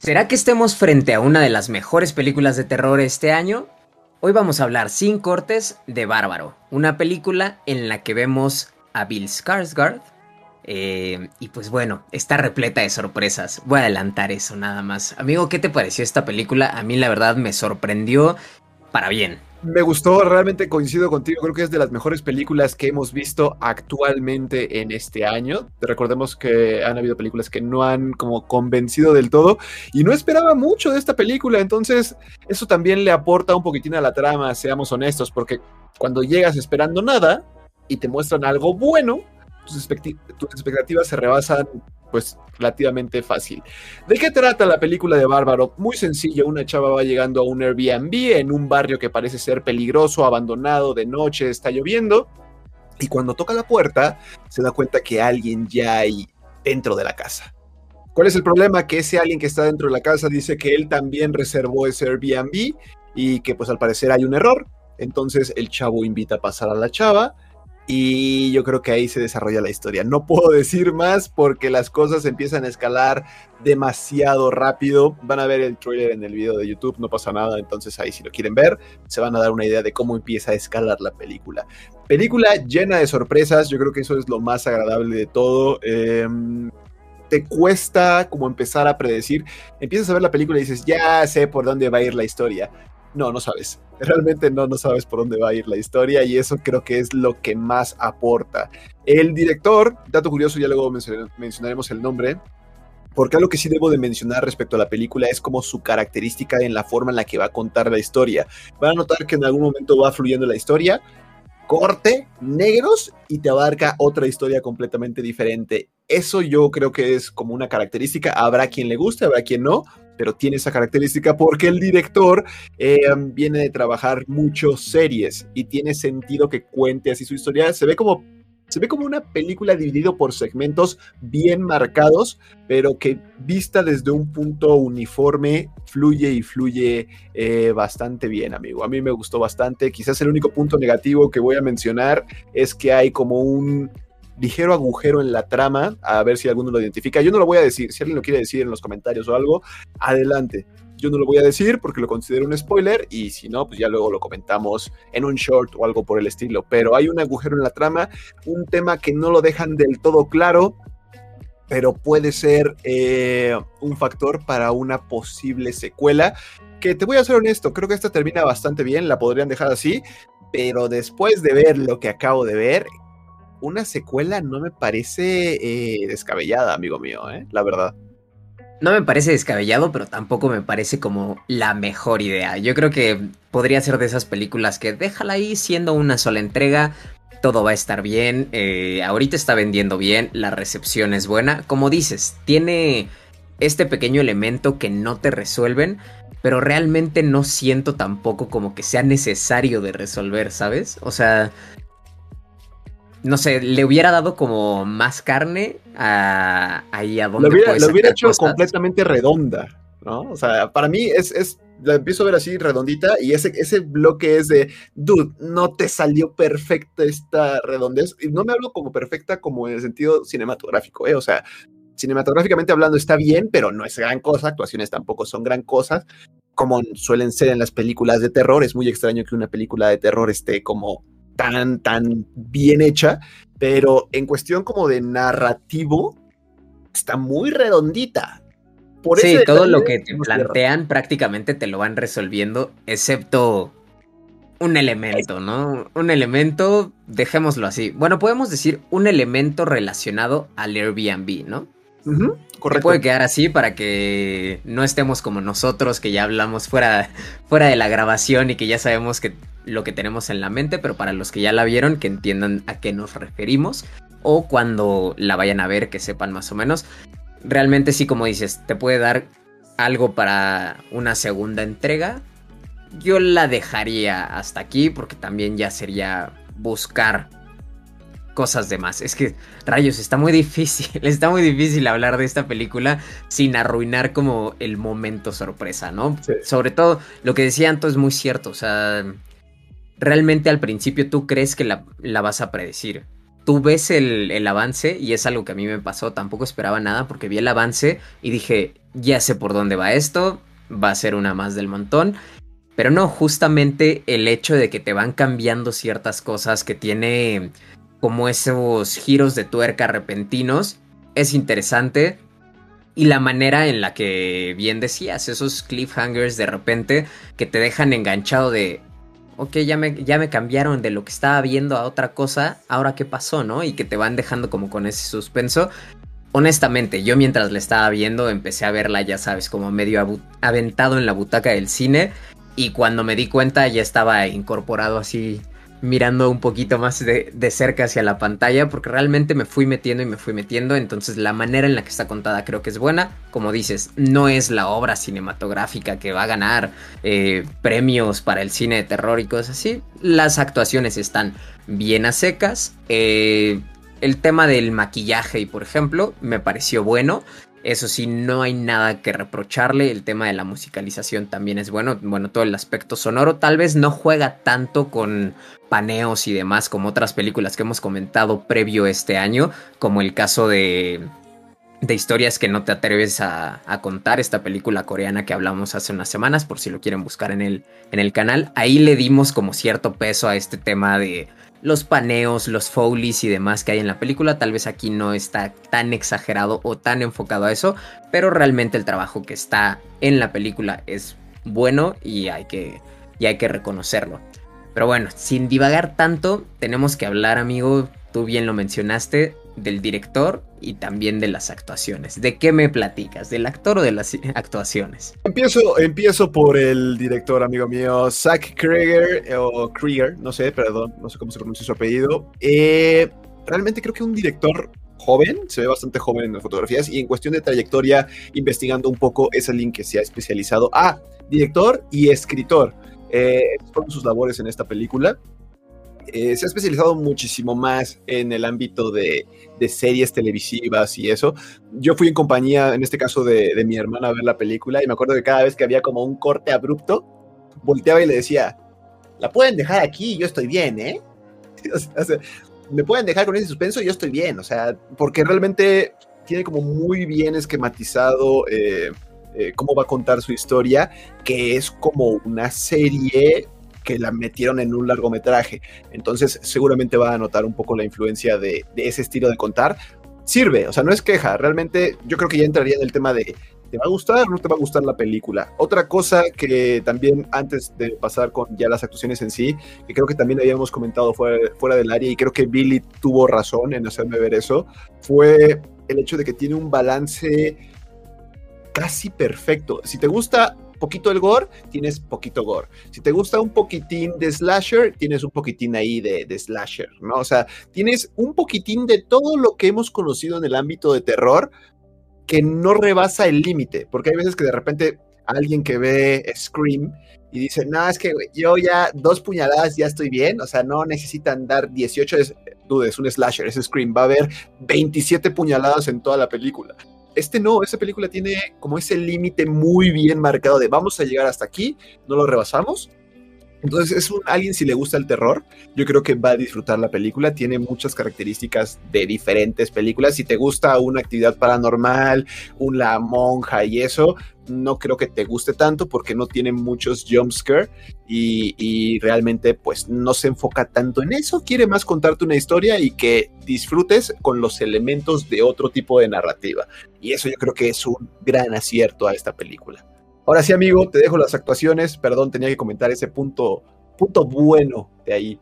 ¿Será que estemos frente a una de las mejores películas de terror este año? Hoy vamos a hablar sin cortes de Bárbaro, una película en la que vemos a Bill Skarsgård. Eh, y pues bueno, está repleta de sorpresas. Voy a adelantar eso nada más. Amigo, ¿qué te pareció esta película? A mí la verdad me sorprendió para bien. Me gustó, realmente coincido contigo, creo que es de las mejores películas que hemos visto actualmente en este año. Recordemos que han habido películas que no han como convencido del todo y no esperaba mucho de esta película, entonces eso también le aporta un poquitín a la trama, seamos honestos, porque cuando llegas esperando nada y te muestran algo bueno, tus, expectativas se rebasan pues relativamente fácil. ¿De qué trata la película de Bárbaro? Muy sencillo, una chava va llegando a un Airbnb en un barrio que parece ser peligroso, abandonado, de noche, está lloviendo, y cuando toca la puerta se da cuenta que alguien ya hay dentro de la casa. ¿Cuál es el problema? Que ese alguien que está dentro de la casa dice que él también reservó ese Airbnb y que pues al parecer hay un error. Entonces el chavo invita a pasar a la chava y yo creo que ahí se desarrolla la historia. No puedo decir más porque las cosas empiezan a escalar demasiado rápido. Van a ver el trailer en el video de YouTube, no pasa nada. Entonces ahí si lo quieren ver, se van a dar una idea de cómo empieza a escalar la película. Película llena de sorpresas, yo creo que eso es lo más agradable de todo. Em, te cuesta como empezar a predecir. Empiezas a ver la película y dices, ya sé por dónde va a ir la historia no, no sabes. Realmente no, no sabes por dónde va a ir la historia y eso creo que es lo que más aporta. El director, dato curioso, ya luego mencionaremos el nombre, porque algo que sí debo de mencionar respecto a la película es como su característica en la forma en la que va a contar la historia. Van a notar que en algún momento va fluyendo la historia, corte, negros y te abarca otra historia completamente diferente. Eso yo creo que es como una característica. Habrá quien le guste, habrá quien no, pero tiene esa característica porque el director eh, viene de trabajar muchas series y tiene sentido que cuente así su historia. Se ve como se ve como una película dividido por segmentos bien marcados, pero que vista desde un punto uniforme, fluye y fluye eh, bastante bien, amigo. A mí me gustó bastante. Quizás el único punto negativo que voy a mencionar es que hay como un ligero agujero en la trama, a ver si alguno lo identifica. Yo no lo voy a decir, si alguien lo quiere decir en los comentarios o algo, adelante. Yo no lo voy a decir porque lo considero un spoiler y si no, pues ya luego lo comentamos en un short o algo por el estilo. Pero hay un agujero en la trama, un tema que no lo dejan del todo claro, pero puede ser eh, un factor para una posible secuela. Que te voy a ser honesto, creo que esta termina bastante bien, la podrían dejar así, pero después de ver lo que acabo de ver, una secuela no me parece eh, descabellada, amigo mío, ¿eh? la verdad. No me parece descabellado, pero tampoco me parece como la mejor idea. Yo creo que podría ser de esas películas que déjala ahí siendo una sola entrega, todo va a estar bien, eh, ahorita está vendiendo bien, la recepción es buena. Como dices, tiene este pequeño elemento que no te resuelven, pero realmente no siento tampoco como que sea necesario de resolver, ¿sabes? O sea, no sé, le hubiera dado como más carne a, ahí a donde Lo hubiera, lo hubiera hecho completamente redonda, ¿no? O sea, para mí es, es, la empiezo a ver así redondita y ese, ese bloque es de, dude, no te salió perfecta esta redondez. Y no me hablo como perfecta como en el sentido cinematográfico, ¿eh? O sea, cinematográficamente hablando está bien, pero no es gran cosa, actuaciones tampoco son gran cosas, como suelen ser en las películas de terror. Es muy extraño que una película de terror esté como tan, tan bien hecha, pero en cuestión como de narrativo, está muy redondita. Por sí, todo lo que te plantean prácticamente te lo van resolviendo, excepto un elemento, ¿no? Un elemento, dejémoslo así. Bueno, podemos decir un elemento relacionado al Airbnb, ¿no? Correcto. puede quedar así para que no estemos como nosotros, que ya hablamos fuera, fuera de la grabación y que ya sabemos que lo que tenemos en la mente, pero para los que ya la vieron, que entiendan a qué nos referimos. O cuando la vayan a ver, que sepan más o menos. Realmente sí, como dices, te puede dar algo para una segunda entrega. Yo la dejaría hasta aquí porque también ya sería buscar cosas de más. Es que, rayos, está muy difícil, está muy difícil hablar de esta película sin arruinar como el momento sorpresa, ¿no? Sobre todo, lo que decía Anto es muy cierto, o sea, realmente al principio tú crees que la, vas a predecir. Tú ves el, el, avance y es algo que a mí me pasó, tampoco esperaba nada porque vi el avance y dije, ya sé por dónde va esto, va a ser una más del montón. Pero no, justamente el hecho de que te van cambiando ciertas cosas, que tiene como esos giros de tuerca repentinos, es interesante. Y la manera en la que bien decías, esos cliffhangers de repente que te dejan enganchado de, ok, ya me, ya me cambiaron de lo que estaba viendo a otra cosa, ahora qué pasó, ¿no? Y que te van dejando como con ese suspenso. Honestamente, yo mientras la estaba viendo empecé a verla, ya sabes, como medio aventado en la butaca del cine. Y cuando me di cuenta ya estaba incorporado así mirando un poquito más de, cerca hacia la pantalla porque realmente me fui metiendo y me fui metiendo. Entonces la manera en la que está contada creo que es buena. Como dices, no es la obra cinematográfica que va a ganar eh, premios para el cine de terror y cosas así. Las actuaciones están bien a secas. Eh, el tema del maquillaje por ejemplo me pareció bueno. Eso sí, no hay nada que reprocharle. El tema de la musicalización también es bueno. Bueno, todo el aspecto sonoro tal vez no juega tanto con paneos y demás como otras películas que hemos comentado previo este año, como el caso de, de historias que no te atreves a, contar, esta película coreana que hablamos hace unas semanas, por si lo quieren buscar en el, en el canal. Ahí le dimos como cierto peso a este tema de los paneos, los folies y demás que hay en la película. Tal vez aquí no está tan exagerado o tan enfocado a eso, pero realmente el trabajo que está en la película es bueno y hay que, y hay que reconocerlo. Pero bueno, sin divagar tanto, tenemos que hablar, amigo, tú bien lo mencionaste, del director y también de las actuaciones. ¿De qué me platicas? ¿Del actor o de las actuaciones? Empiezo, empiezo por el director, amigo mío, Zach Krieger, o Krieger, no sé, perdón, no sé cómo se pronuncia su apellido. Eh, realmente creo que un director joven, se ve bastante joven en las fotografías y en cuestión de trayectoria, investigando un poco, es alguien que se ha especializado a director y escritor. Eh, sus labores en esta película. Eh, se ha especializado muchísimo más en el ámbito de, series televisivas y eso. Yo fui en compañía, en este caso, de, mi hermana a ver la película y me acuerdo que cada vez que había como un corte abrupto, volteaba y le decía, la pueden dejar aquí, yo estoy bien, ¿eh? me pueden dejar con ese suspenso, yo estoy bien, o sea, porque realmente tiene como muy bien esquematizado eh, eh, cómo va a contar su historia, que es como una serie que la metieron en un largometraje. Entonces seguramente va a notar un poco la influencia de, ese estilo de contar. Sirve, o sea, no es queja, realmente yo creo que ya entraría en el tema de ¿Te va a gustar o no te va a gustar la película? Otra cosa que también antes de pasar con ya las actuaciones en sí, que creo que también habíamos comentado fuera, fuera del área y creo que Billy tuvo razón en hacerme ver eso, fue el hecho de que tiene un balance casi perfecto. Si te gusta poquito el gore, tienes poquito gore. Si te gusta un poquitín de slasher, tienes un poquitín ahí de, slasher, ¿no? O sea, tienes un poquitín de todo lo que hemos conocido en el ámbito de terror que no rebasa el límite, porque hay veces que de repente alguien que ve Scream y dice, no, es que yo ya dos puñaladas ya estoy bien, o sea, no necesitan dar 18, dudes, un slasher, es Scream, va a haber 27 puñaladas en toda la película. Este no, esta película tiene como ese límite muy bien marcado de vamos a llegar hasta aquí, no lo rebasamos. Entonces es un alguien si le gusta el terror, yo creo que va a disfrutar la película. Tiene muchas características de diferentes películas. Si te gusta una actividad paranormal, una monja y eso, no creo que te guste tanto porque no tiene muchos jumpscare y, y realmente pues no se enfoca tanto en eso, quiere más contarte una historia y que disfrutes con los elementos de otro tipo de narrativa. Y eso yo creo que es un gran acierto a esta película. Ahora sí, amigo, te dejo las actuaciones. Perdón, tenía que comentar ese punto, punto bueno de ahí.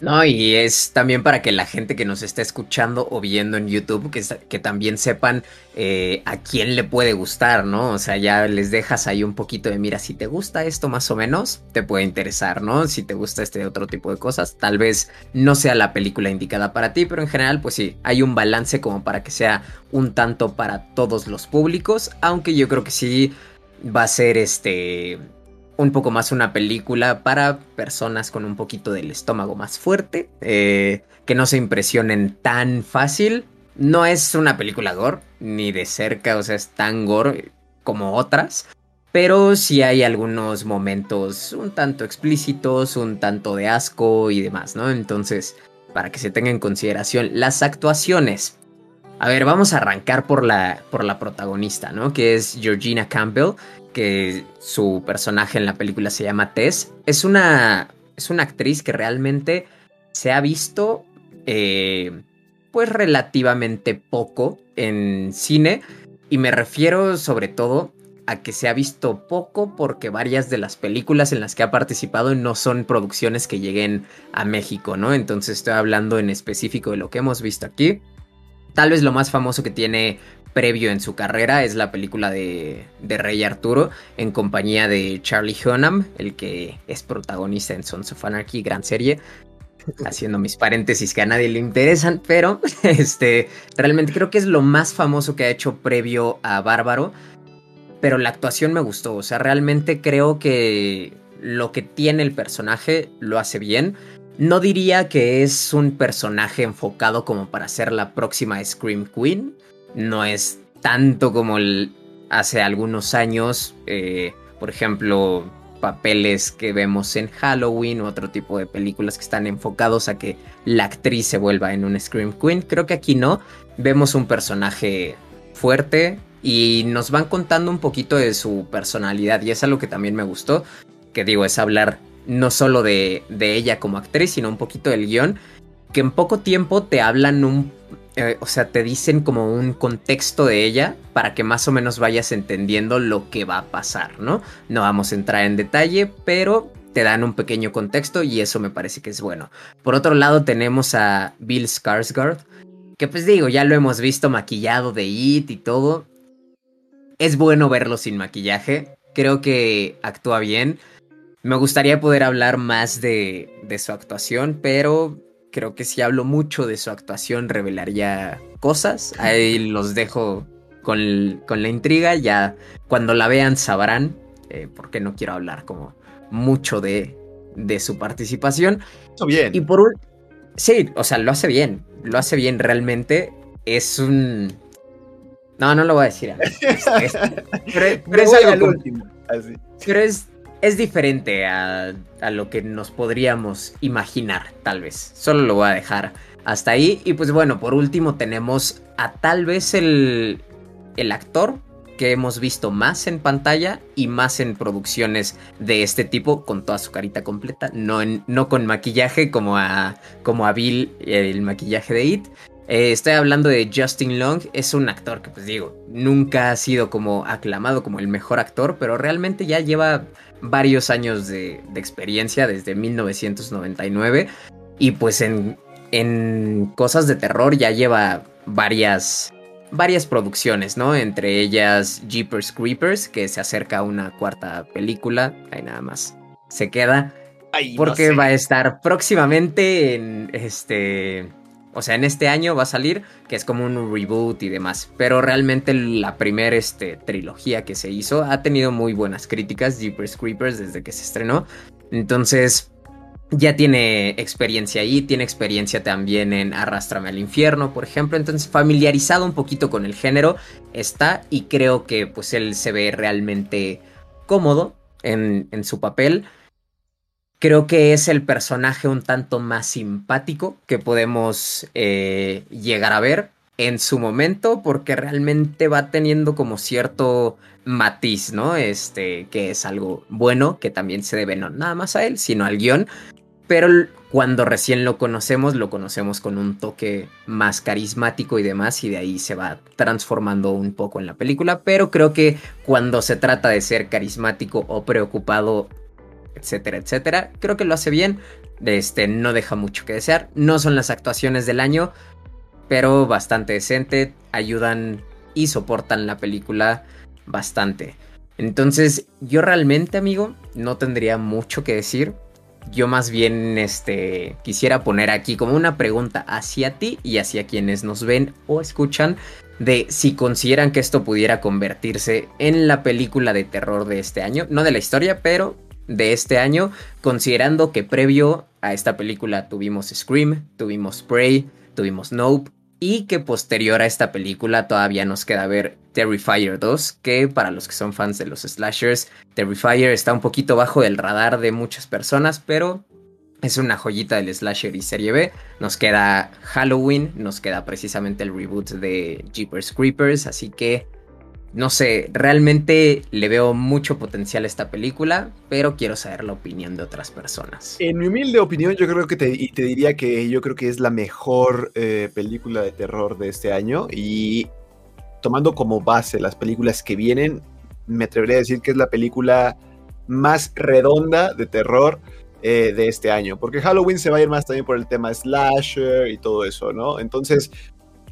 No, y es también para que la gente que nos está escuchando o viendo en YouTube, que, también sepan eh, a quién le puede gustar, ¿no? O sea, ya les dejas ahí un poquito de, mira, si te gusta esto más o menos, te puede interesar, ¿no? Si te gusta este otro tipo de cosas, tal vez no sea la película indicada para ti, pero en general, pues sí, hay un balance como para que sea un tanto para todos los públicos, aunque yo creo que sí va a ser este un poco más una película para personas con un poquito del estómago más fuerte, eh, que no se impresionen tan fácil. No es una película gore, ni de cerca, o sea, es tan gore como otras, pero sí hay algunos momentos un tanto explícitos, un tanto de asco y demás, ¿no? Entonces, para que se tenga en consideración las actuaciones. A ver, vamos a arrancar por la, por la protagonista, ¿no? Que es Georgina Campbell, que su personaje en la película se llama Tess. Es una, es una actriz que realmente se ha visto, eh, pues relativamente poco en cine. Y me refiero sobre todo a que se ha visto poco porque varias de las películas en las que ha participado no son producciones que lleguen a México, ¿no? Entonces estoy hablando en específico de lo que hemos visto aquí. Tal vez lo más famoso que tiene previo en su carrera es la película de, Rey Arturo en compañía de Charlie Hunnam, el que es protagonista en Sons of Anarchy, gran serie. Haciendo mis paréntesis que a nadie le interesan, pero este realmente creo que es lo más famoso que ha hecho previo a Bárbaro pero la actuación me gustó. O sea, realmente creo que lo que tiene el personaje lo hace bien. No diría que es un personaje enfocado como para ser la próxima Scream Queen. No es tanto como hace algunos años. Eh, por ejemplo, papeles que vemos en Halloween u otro tipo de películas que están enfocados a que la actriz se vuelva en un Scream Queen. Creo que aquí no. Vemos un personaje fuerte, y nos van contando un poquito de su personalidad y es algo que también me gustó, que digo, es hablar no solo de, de ella como actriz, sino un poquito del guion, que en poco tiempo te hablan un, eh, o sea, te dicen como un contexto de ella para que más o menos vayas entendiendo lo que va a pasar, ¿no? No vamos a entrar en detalle, pero te dan un pequeño contexto y eso me parece que es bueno. Por otro lado tenemos a Bill Skarsgård, que pues digo, ya lo hemos visto maquillado de It y todo, es bueno verlo sin maquillaje. Creo que actúa bien. Me gustaría poder hablar más de, su actuación, pero creo que si hablo mucho de su actuación revelaría cosas. Ahí los dejo con, la intriga. Ya cuando la vean sabrán, eh, porque no quiero hablar como mucho de, de su participación. Bien. Y por un... Sí, o sea, lo hace bien. Lo hace bien realmente. Es un no, no lo voy a decir. pero, es, es, diferente a, lo que nos podríamos imaginar, tal vez. Solo lo voy a dejar hasta ahí. Y pues bueno, por último tenemos a tal vez el, el actor que hemos visto más en pantalla y más en producciones de este tipo con toda su carita completa, no, no con maquillaje como a, como a Bill el maquillaje de It, eh, estoy hablando de Justin Long, es un actor que pues digo, nunca ha sido como aclamado como el mejor actor, pero realmente ya lleva varios años de, experiencia desde 1999 y pues en, en cosas de terror ya lleva varias varias producciones, ¿no? Entre ellas Jeepers Creepers, que se acerca a una cuarta película, ahí nada más se queda. porque va a estar próximamente en este o sea, en este año va a salir, que es como un reboot y demás. Pero realmente la primera este, trilogía que se hizo ha tenido muy buenas críticas, Jeepers Creepers, desde que se estrenó. Entonces, ya tiene experiencia ahí, tiene experiencia también en Arrastrame al infierno, por ejemplo. Entonces, familiarizado un poquito con el género está y creo que pues él se ve realmente cómodo en, en su papel. Creo que es el personaje un tanto más simpático que podemos eh, llegar a ver en su momento, porque realmente va teniendo como cierto matiz, ¿no? Este, que es algo bueno, que también se debe no nada más a él, sino al guion. Pero cuando recién lo conocemos, lo conocemos con un toque más carismático y demás, y de ahí se va transformando un poco en la película. Pero creo que cuando se trata de ser carismático o preocupado etcétera, etcétera. Creo que lo hace bien. Este, no deja mucho que desear. No son las actuaciones del año, pero bastante decente. Ayudan y soportan la película bastante. Entonces, yo realmente, amigo, no tendría mucho que decir. Yo más bien este, quisiera poner aquí como una pregunta hacia ti y hacia quienes nos ven o escuchan de si consideran que esto pudiera convertirse en la película de terror de este año. No de la historia, pero de este año, considerando que previo a esta película tuvimos Scream, tuvimos Prey, tuvimos Nope, y que posterior a esta película todavía nos queda ver Terrifier 2, que para los que son fans de los slashers, Terrifier está un poquito bajo del radar de muchas personas, pero es una joyita del slasher y serie B. Nos queda Halloween, nos queda precisamente el reboot de Jeepers Creepers, así que no sé, realmente le veo mucho potencial a esta película, pero quiero saber la opinión de otras personas. En mi humilde opinión, yo creo que te, te diría que yo creo que es la mejor eh, película de terror de este año y tomando como base las películas que vienen, me atrevería a decir que es la película más redonda de terror eh, de este año, porque Halloween se va a ir más también por el tema slasher y todo eso, ¿no? Entonces,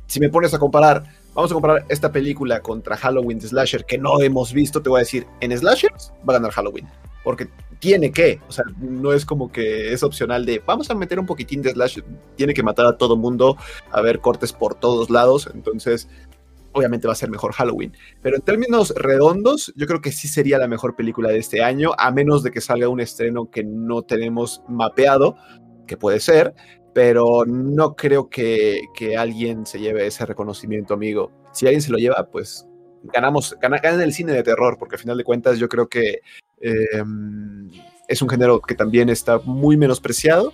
si me pones a comparar vamos a comparar esta película contra Halloween Slasher que no hemos visto, te voy a decir, en Slashers va a ganar Halloween. Porque tiene que, o sea, no es como que es opcional de vamos a meter un poquitín de Slasher, tiene que matar a todo mundo, a ver cortes por todos lados, entonces obviamente va a ser mejor Halloween. Pero en términos redondos, yo creo que sí sería la mejor película de este año, a menos de que salga un estreno que no tenemos mapeado, que puede ser, pero no creo que, alguien se lleve ese reconocimiento, amigo. Si alguien se lo lleva, pues ganamos, gana, en el cine de terror, porque al final de cuentas yo creo que em, es un género que también está muy menospreciado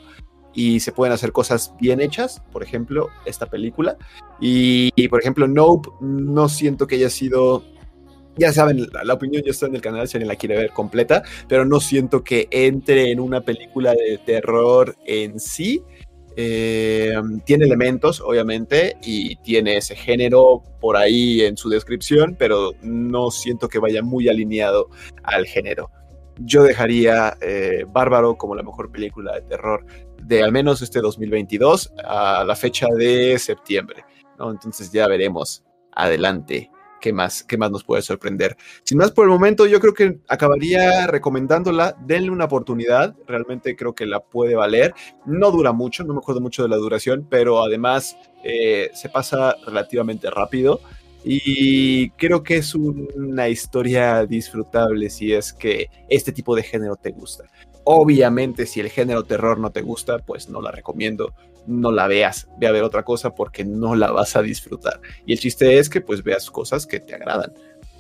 y se pueden hacer cosas bien hechas, por ejemplo, esta película. Y, por ejemplo, Nope, no siento que haya sido ya saben, la, opinión ya está en el canal si alguien la quiere ver completa, pero no siento que entre en una película de terror en sí. Eh, tiene elementos, obviamente, y tiene ese género por ahí en su descripción, pero no siento que vaya muy alineado al género. Yo dejaría eh, Bárbaro como la mejor película de terror de al menos este 2022 a la fecha de septiembre. ¿no? Entonces ya veremos adelante ¿qué más, qué más nos puede sorprender? Sin más por el momento, yo creo que acabaría recomendándola. Denle una oportunidad. Realmente creo que la puede valer. No dura mucho, no me acuerdo mucho de la duración, pero además eh, se pasa relativamente rápido. Y creo que es una historia disfrutable si es que este tipo de género te gusta. Obviamente, si el género terror no te gusta, pues no la recomiendo no la veas, ve a ver otra cosa porque no la vas a disfrutar. Y el chiste es que pues veas cosas que te agradan.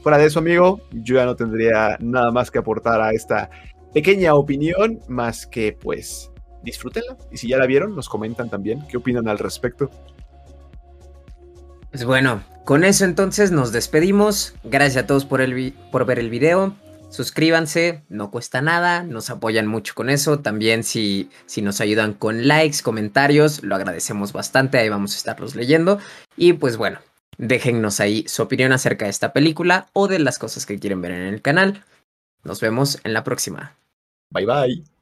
Fuera de eso, amigo, yo ya no tendría nada más que aportar a esta pequeña opinión, más que pues disfrútenla. Y si ya la vieron, nos comentan también qué opinan al respecto. Pues bueno, con eso entonces nos despedimos. Gracias a todos por, el por ver el video. Suscríbanse, no cuesta nada, nos apoyan mucho con eso. También si, si nos ayudan con likes, comentarios, lo agradecemos bastante, ahí vamos a estarlos leyendo. Y pues bueno, déjennos ahí su opinión acerca de esta película o de las cosas que quieren ver en el canal. Nos vemos en la próxima. Bye bye.